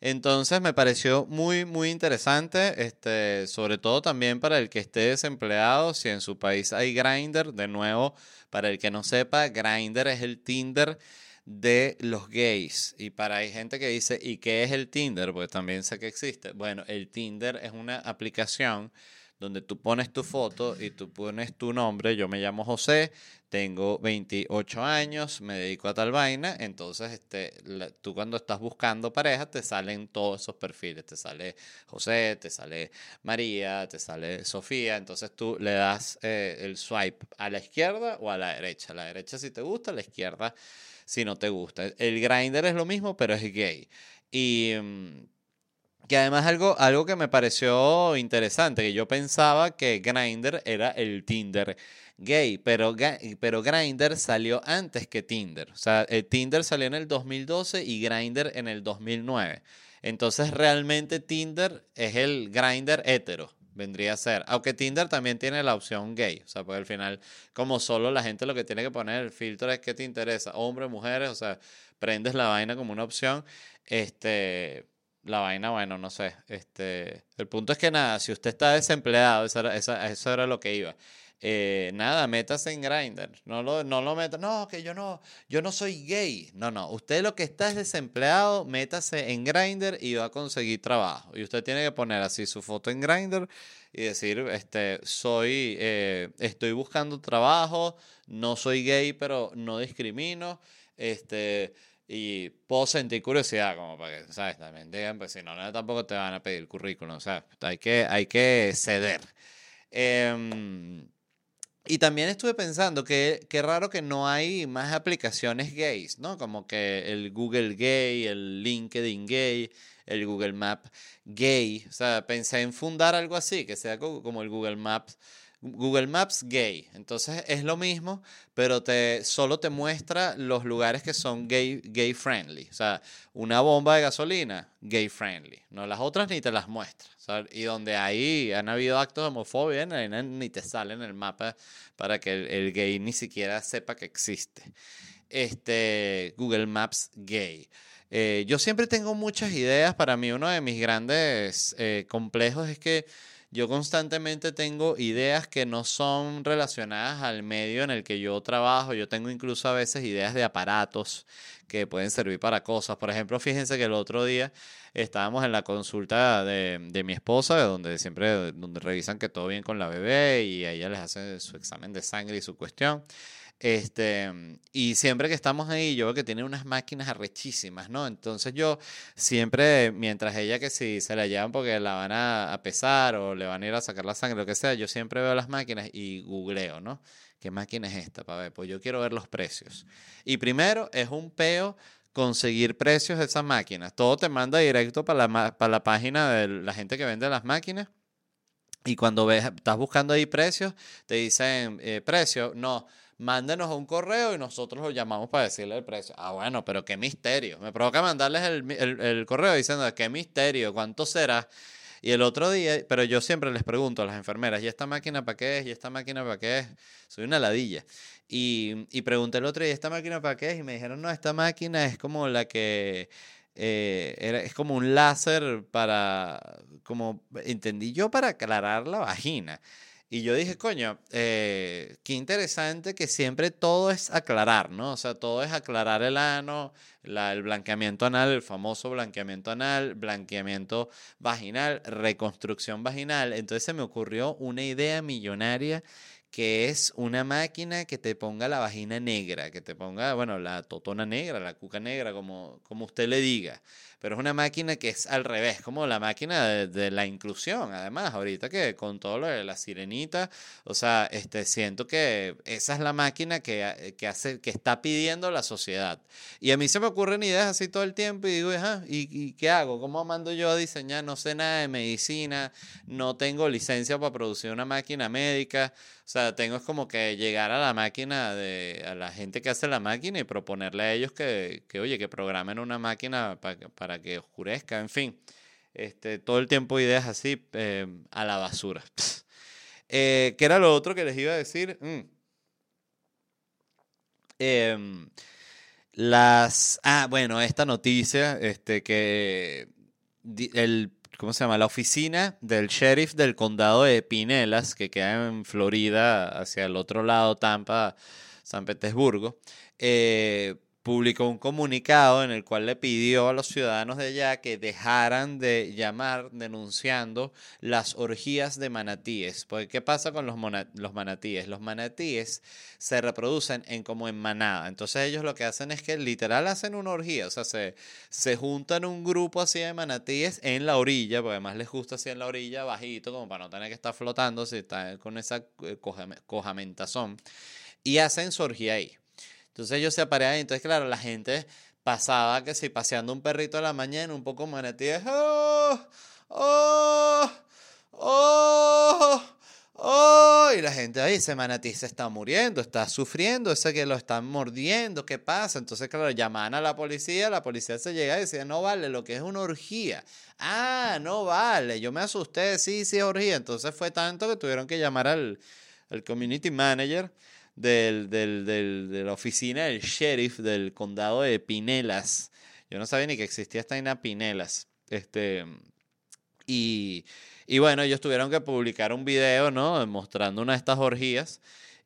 [SPEAKER 1] Entonces me pareció muy, muy interesante, este, sobre todo también para el que esté desempleado, si en su país hay Grindr, de nuevo, para el que no sepa, Grindr es el Tinder de los gays. Y para hay gente que dice, ¿y qué es el Tinder? Pues también sé que existe. Bueno, el Tinder es una aplicación donde tú pones tu foto y tú pones tu nombre. Yo me llamo José, tengo 28 años, me dedico a tal vaina. Entonces, este, tú cuando estás buscando pareja, te salen todos esos perfiles. Te sale José, te sale María, te sale Sofía. Entonces tú le das eh, el swipe a la izquierda o a la derecha. A la derecha si te gusta, a la izquierda si no te gusta. El grinder es lo mismo, pero es gay. Y mm, que además algo, algo que me pareció interesante, que yo pensaba que Grindr era el Tinder gay, pero, pero Grindr salió antes que Tinder. O sea, el Tinder salió en el 2012 y Grindr en el 2009. Entonces realmente Tinder es el Grindr hetero, vendría a ser. Aunque Tinder también tiene la opción gay. O sea, porque al final, como solo la gente lo que tiene que poner el filtro es que te interesa, hombres, mujeres, o sea, prendes la vaina como una opción. Este la vaina, bueno, no sé. Este, el punto es que nada, si usted está desempleado, eso era, eso era lo que iba. Eh, nada, métase en Grindr. No lo, no lo meta. No, que yo no, yo no soy gay. No, no. Usted lo que está es desempleado, métase en Grindr y va a conseguir trabajo. Y usted tiene que poner así su foto en Grindr y decir, este, soy, eh, estoy buscando trabajo, no soy gay, pero no discrimino. Este, y puedo sentir curiosidad, como para que, ¿sabes? También digan, pues si no, no, tampoco te van a pedir currículum, o sea, hay que, hay que ceder. Em, y también estuve pensando que qué raro que no hay más aplicaciones gays, ¿no? Como que el Google Gay, el LinkedIn Gay, el Google Map Gay. O sea, pensé en fundar algo así, que sea como el Google Maps Google Maps gay. Entonces es lo mismo, pero te, solo te muestra los lugares que son gay, gay friendly. O sea, una bomba de gasolina, gay friendly. No las otras ni te las muestra. Y donde ahí han habido actos de homofobia, ni te sale en el mapa para que el, gay ni siquiera sepa que existe. Este, Google Maps gay. Eh, yo siempre tengo muchas ideas. Para mí uno de mis grandes eh, complejos es que yo constantemente tengo ideas que no son relacionadas al medio en el que yo trabajo. Yo tengo incluso a veces ideas de aparatos que pueden servir para cosas. Por ejemplo, fíjense que el otro día estábamos en la consulta de, de mi esposa, donde siempre revisan que todo bien con la bebé y ella les hacen su examen de sangre y su cuestión. Este, y siempre que estamos ahí, yo veo que tiene unas máquinas arrechísimas, ¿no? Entonces yo siempre, mientras ella que si se la llevan porque la van a, pesar o le van a ir a sacar la sangre, lo que sea, yo siempre veo las máquinas y googleo, ¿no? ¿Qué máquina es esta? Para ver, pues yo quiero ver los precios. Y primero es un peo conseguir precios de esas máquinas. Todo te manda directo para la, para la página de la gente que vende las máquinas. Y cuando ves, estás buscando ahí precios, te dicen eh, precio, no mándenos un correo y nosotros lo llamamos para decirle el precio. Ah, bueno, pero qué misterio. Me provoca mandarles el, el, el correo diciendo, qué misterio, cuánto será. Y el otro día, pero yo siempre les pregunto a las enfermeras, ¿y esta máquina para qué es? ¿Y esta máquina para qué es? Soy una ladilla. Y, y pregunté el otro día, ¿esta máquina para qué es? Y me dijeron, no, esta máquina es como la que... eh, era, es como un láser para, como entendí yo, para aclarar la vagina. Y yo dije, coño, eh, qué interesante que siempre todo es aclarar, ¿no? O sea, todo es aclarar el ano, la- el blanqueamiento anal, el famoso blanqueamiento anal, blanqueamiento vaginal, reconstrucción vaginal. Entonces se me ocurrió una idea millonaria que es una máquina que te ponga la vagina negra, que te ponga, bueno, la totona negra, la cuca negra, como, como usted le diga. Pero es una máquina que es al revés, como la máquina de, de la inclusión. Además, ahorita que con todo lo de la sirenita, o sea, este, siento que esa es la máquina que, que hace, que está pidiendo la sociedad. Y a mí se me ocurren ideas así todo el tiempo y digo, ¿y, y qué hago? ¿Cómo mando yo a diseñar? No sé nada de medicina, no tengo licencia para producir una máquina médica. O sea, tengo como que llegar a la máquina de, a la gente que hace la máquina y proponerle a ellos que, que oye, que programen una máquina pa- para que oscurezca, en fin. Este, todo el tiempo ideas así eh, a la basura. Eh, ¿qué era lo otro que les iba a decir? Mm. Em, las. Ah, bueno, esta noticia, este, que el, ¿cómo se llama? La oficina del sheriff del condado de Pinellas, que queda en Florida, hacia el otro lado, Tampa, San Petersburgo, eh, publicó un comunicado en el cual le pidió a los ciudadanos de allá que dejaran de llamar denunciando las orgías de manatíes. Porque, ¿qué pasa con los, manatíes? Los manatíes se reproducen en como en manada. Entonces ellos lo que hacen es que literal hacen una orgía. O sea, se, se juntan un grupo así de manatíes en la orilla, porque además les gusta así en la orilla, bajito, como para no tener que estar flotando si está con esa eh, cojame- cojamentazón. Y hacen su orgía ahí. Entonces ellos se aparean y entonces, claro, la gente pasaba que si paseando un perrito a la mañana, un poco manatíes, ¡oh! ¡oh! ¡oh! ¡oh! Y la gente ahí, ese manatí se está muriendo, está sufriendo, ese que lo están mordiendo, ¿qué pasa? Entonces, claro, llaman a la policía, la policía se llega y decía, no vale, lo que es una orgía. Ah, no vale, yo me asusté, sí, sí, es orgía. Entonces fue tanto que tuvieron que llamar al, al community manager del, del- del- de la oficina del sheriff del condado de Pinelas. Yo no sabía ni que existía esta vaina Pinelas. Este, y, y bueno, ellos tuvieron que publicar un video, ¿no? Mostrando una de estas orgías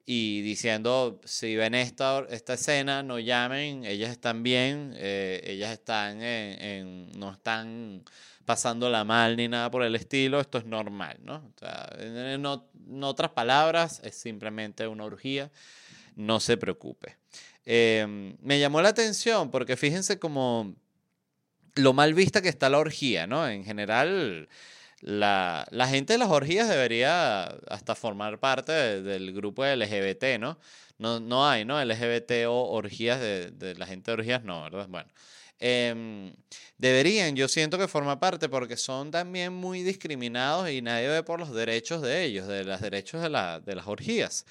[SPEAKER 1] y diciendo, si ven esta, esta escena, no llamen, ellas están bien, eh, ellas están en, en- no están pasándola mal ni nada por el estilo, esto es normal, ¿no? O sea, en, en ot- en otras palabras, es simplemente una orgía, no se preocupe. Em, me llamó la atención porque fíjense como lo mal vista que está la orgía, ¿no? En general, la, gente de las orgías debería hasta formar parte de- del grupo LGBT, ¿no? No, no hay, ¿no? LGBT o orgías de, de la gente de orgías, no, ¿verdad? Bueno. Em, deberían, yo siento que forma parte porque son también muy discriminados y nadie ve por los derechos de ellos, de los derechos de, la, de las orgías.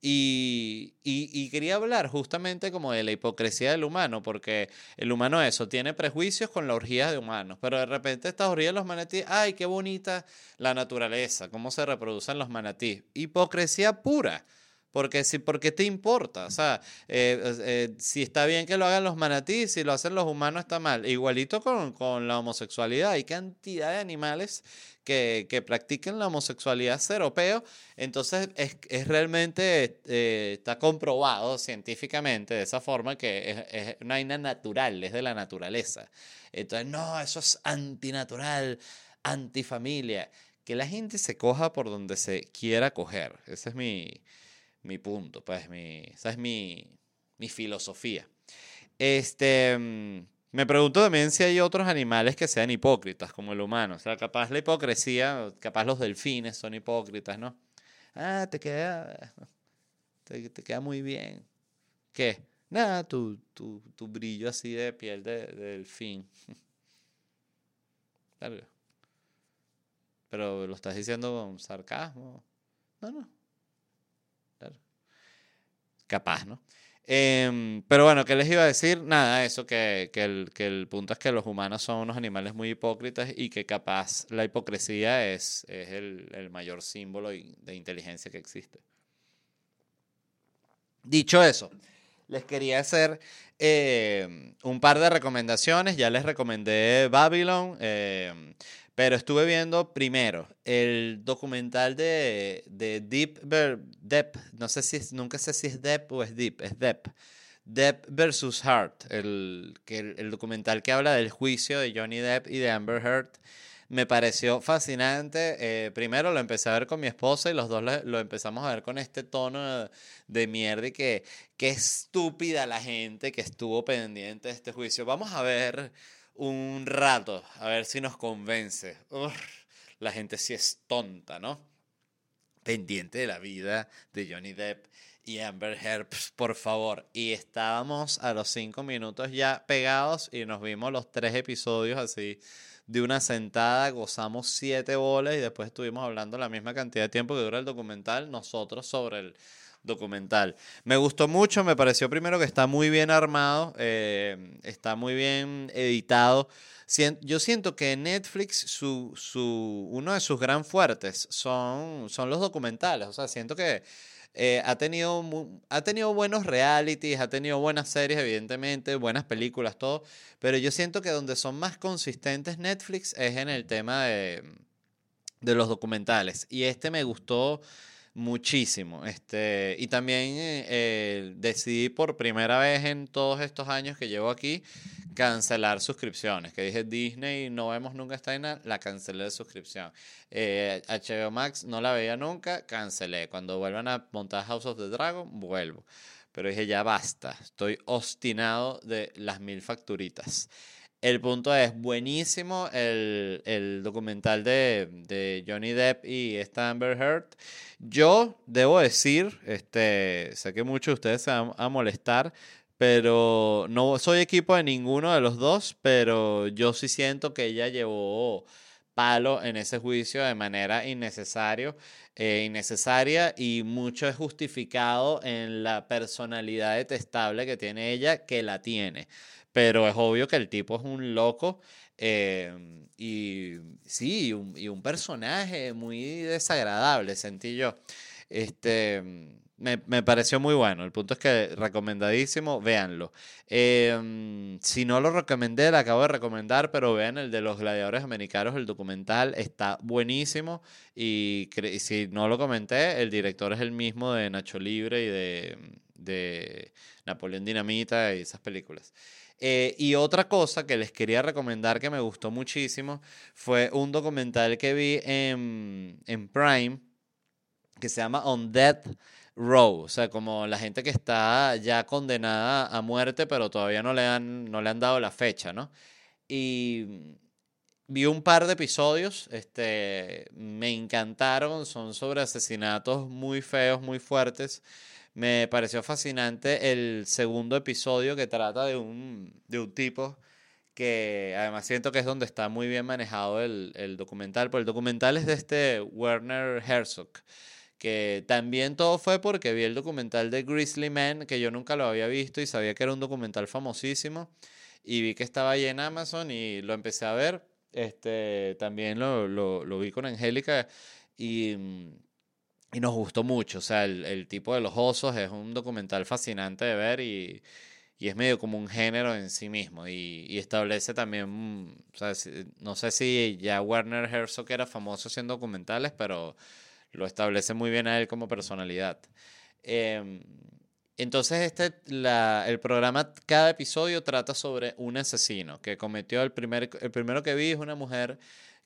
[SPEAKER 1] Y, y- quería hablar justamente como de la hipocresía del humano, porque el humano eso, tiene prejuicios con la orgía de humanos, pero de repente estas orgías de los manatíes, ay, qué bonita la naturaleza, cómo se reproducen los manatíes. Hipocresía pura. Porque si, ¿por qué te importa? O sea, eh, eh, si está bien que lo hagan los manatíes, si lo hacen los humanos está mal. Igualito con, con la homosexualidad. Hay cantidad de animales que, que practican la homosexualidad seropeo. Entonces es, es realmente, eh, está comprobado científicamente de esa forma que es, es una vaina natural, es de la naturaleza. Entonces, no, eso es antinatural, antifamilia. Que la gente se coja por donde se quiera coger. Ese es mi, mi punto, pues, mi, esa es mi, mi filosofía. Este, mm, me pregunto también si hay otros animales que sean hipócritas, como el humano. O sea, capaz la hipocresía, capaz los delfines son hipócritas, ¿no? Ah, te queda, te, te queda muy bien. ¿Qué? Nada, tu, tu, tu brillo así de piel de, de delfín. Pero lo estás diciendo con sarcasmo. No, no. Capaz, ¿no? Em, pero bueno, ¿qué les iba a decir? Nada, eso, que, que, el, que el punto es que los humanos son unos animales muy hipócritas y que capaz la hipocresía es, es el, el mayor símbolo de inteligencia que existe. Dicho eso, les quería hacer eh, un par de recomendaciones. Ya les recomendé Babylon, eh, pero estuve viendo primero el documental de, de Deep, Depp, no sé si nunca sé si es Depp o es Deep, es Depp. Depp versus Hart, el, el, documental que habla del juicio de Johnny Depp y de Amber Heard me pareció fascinante. Eh, primero lo empecé a ver con mi esposa y los dos lo, empezamos a ver con este tono de, mierda y que qué estúpida la gente que estuvo pendiente de este juicio. Vamos a ver un rato, a ver si nos convence. la gente sí es tonta, ¿no? Pendiente de la vida de Johnny Depp y Amber Heard, por favor. Y estábamos a los cinco minutos ya pegados y nos vimos los tres episodios así de una sentada, gozamos siete bolas y después estuvimos hablando la misma cantidad de tiempo que dura el documental, nosotros sobre el documental. Me gustó mucho, me pareció primero que está muy bien armado, eh, está muy bien editado. Yo siento que Netflix, su, su, uno de sus gran fuertes son, son los documentales. O sea, siento que eh, ha, tenido, ha tenido buenos realities, ha tenido buenas series, evidentemente, buenas películas, todo. Pero yo siento que donde son más consistentes Netflix es en el tema de, de los documentales. Y este me gustó muchísimo. Este, y también eh, decidí por primera vez en todos estos años que llevo aquí cancelar suscripciones. Que dije Disney, no vemos nunca esta la cancelé de suscripción. Eh, HBO Max no la veía nunca, cancelé. Cuando vuelvan a montar House of the Dragon, vuelvo. Pero dije, ya basta, estoy obstinado de las mil facturitas. El punto es buenísimo el, el documental de, de, Johnny Depp y esta Amber Heard. Yo debo decir, este, sé que muchos de ustedes se van a molestar, pero no soy equipo de ninguno de los dos, pero yo sí siento que ella llevó palo en ese juicio de manera innecesario, eh, innecesaria y mucho es justificado en la personalidad detestable que tiene ella, que la tiene. Pero es obvio que el tipo es un loco eh, y sí, y un personaje muy desagradable, sentí yo. Este me, me, pareció muy bueno. El punto es que recomendadísimo, véanlo. Em, si no lo recomendé, lo acabo de recomendar, pero vean el de los gladiadores americanos, el documental está buenísimo. Y, si no lo comenté, el director es el mismo de Nacho Libre y de, de Napoleón Dinamita y esas películas. Eh, y otra cosa que les quería recomendar que me gustó muchísimo fue un documental que vi en, en Prime que se llama On Death Row, o sea, como la gente que está ya condenada a muerte, pero todavía no le han, no le han dado la fecha, ¿no? Y vi un par de episodios, este, me encantaron, son sobre asesinatos muy feos, muy fuertes. Me pareció fascinante el segundo episodio que trata de un, de un tipo que además siento que es donde está muy bien manejado el, el documental, porque el documental es de este Werner Herzog que también todo fue porque vi el documental de Grizzly Man, que yo nunca lo había visto y sabía que era un documental famosísimo, y vi que estaba ahí en Amazon y lo empecé a ver. Este, también lo, lo, lo vi con Angélica y, y, nos gustó mucho. O sea, el, el, tipo de los osos es un documental fascinante de ver y, y es medio como un género en sí mismo. Y, y establece también, o sea, no sé si ya Werner Herzog era famoso haciendo documentales, pero lo establece muy bien a él como personalidad. Em, entonces, este, la, el programa, cada episodio trata sobre un asesino que cometió el, primer, el primero que vi es una mujer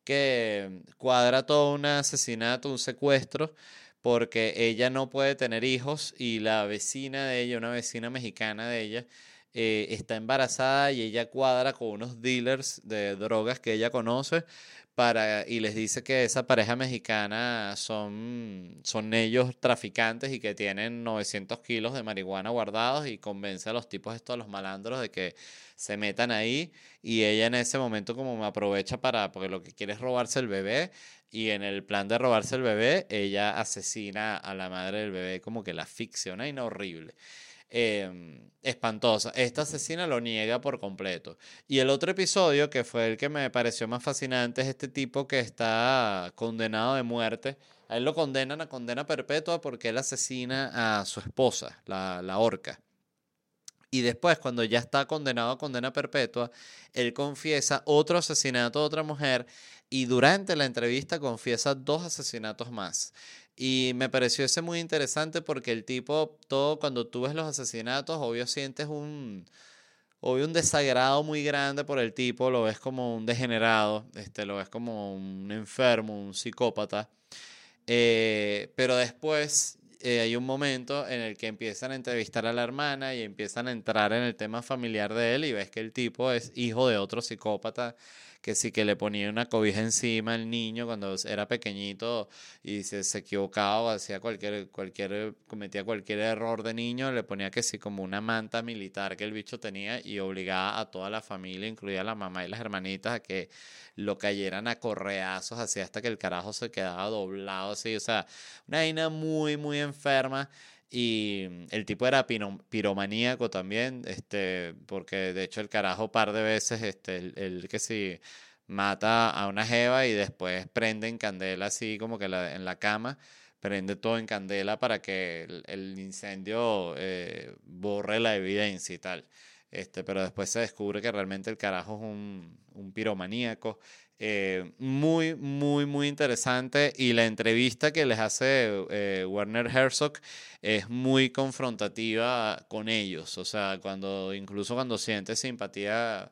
[SPEAKER 1] que cuadra todo un asesinato, un secuestro, porque ella no puede tener hijos y la vecina de ella, una vecina mexicana de ella, eh, está embarazada y ella cuadra con unos dealers de drogas que ella conoce para, y les dice que esa pareja mexicana son, son ellos traficantes y que tienen 900 kilos de marihuana guardados y convence a los tipos estos, los malandros, de que se metan ahí. Y ella en ese momento como me aprovecha para, porque lo que quiere es robarse el bebé, y en el plan de robarse el bebé, ella asesina a la madre del bebé como que la asfixia, una horrible. Em, espantosa. Esta asesina lo niega por completo. Y el otro episodio, que fue el que me pareció más fascinante, es este tipo que está condenado de muerte. A él lo condenan a condena perpetua porque él asesina a su esposa, la, la horca. Y después, cuando ya está condenado a condena perpetua, él confiesa otro asesinato de otra mujer y durante la entrevista confiesa dos asesinatos más. Y me pareció ese muy interesante porque el tipo, todo cuando tú ves los asesinatos, obvio sientes un, obvio un desagrado muy grande por el tipo, lo ves como un degenerado, este, lo ves como un enfermo, un psicópata. Eh, pero después eh, hay un momento en el que empiezan a entrevistar a la hermana y empiezan a entrar en el tema familiar de él y ves que el tipo es hijo de otro psicópata que sí que le ponía una cobija encima al niño cuando era pequeñito y se, se equivocaba o hacía cualquier, cualquier, cometía cualquier error de niño, le ponía que sí como una manta militar que el bicho tenía y obligaba a toda la familia, incluida la mamá y las hermanitas, a que lo cayeran a correazos así hasta que el carajo se quedaba doblado así, o sea, una vaina muy, muy enferma. Y el tipo era piromaníaco también, este, porque de hecho el carajo par de veces, este, el, que si mata a una jeva y después prende en candela así como que en la cama, prende todo en candela para que el, incendio eh, borre la evidencia y tal. Este, pero después se descubre que realmente el carajo es un, un piromaníaco. Eh, muy, muy, muy interesante. Y la entrevista que les hace eh, Werner Herzog es muy confrontativa con ellos. O sea, cuando, incluso cuando siente simpatía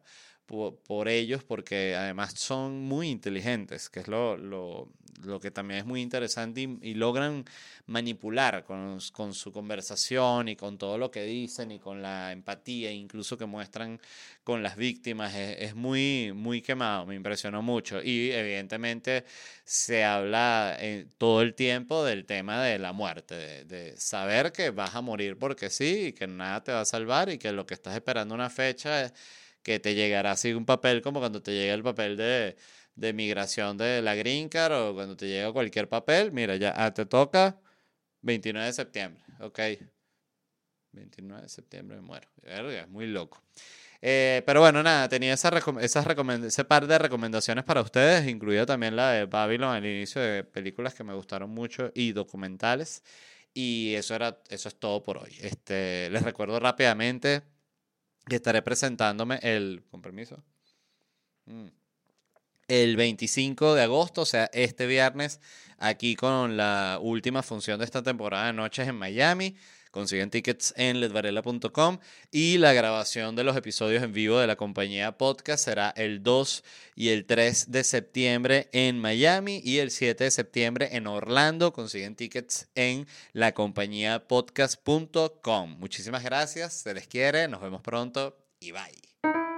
[SPEAKER 1] por, ellos, porque además son muy inteligentes, que es lo, lo, lo que también es muy interesante y, logran manipular con, con, su conversación y con todo lo que dicen y con la empatía incluso que muestran con las víctimas. Es, muy, muy quemado, me impresionó mucho. Y evidentemente se habla eh, todo el tiempo del tema de la muerte, de, de, saber que vas a morir porque sí y que nada te va a salvar y que lo que estás esperando una fecha es que te llegará así un papel como cuando te llega el papel de de migración de la Green Card o cuando te llega cualquier papel, mira, ya ah, te toca 29 de septiembre, ok. 29 de septiembre me muero. Es muy loco. Eh, pero bueno, nada, tenía esa esas ese par de recomendaciones para ustedes, incluida también la de Babylon al inicio de películas que me gustaron mucho y documentales. Y eso, era, eso es todo por hoy. Este, les recuerdo rápidamente que estaré presentándome el... ¿Con permiso? Mm el 25 de agosto, o sea, este viernes, aquí con la última función de esta temporada de noches en Miami. Consiguen tickets en ledvarela.com y la grabación de los episodios en vivo de la compañía podcast será el 2 y el 3 de septiembre en Miami y el 7 de septiembre en Orlando. Consiguen tickets en la compañía podcast.com. Muchísimas gracias, se les quiere, nos vemos pronto y bye.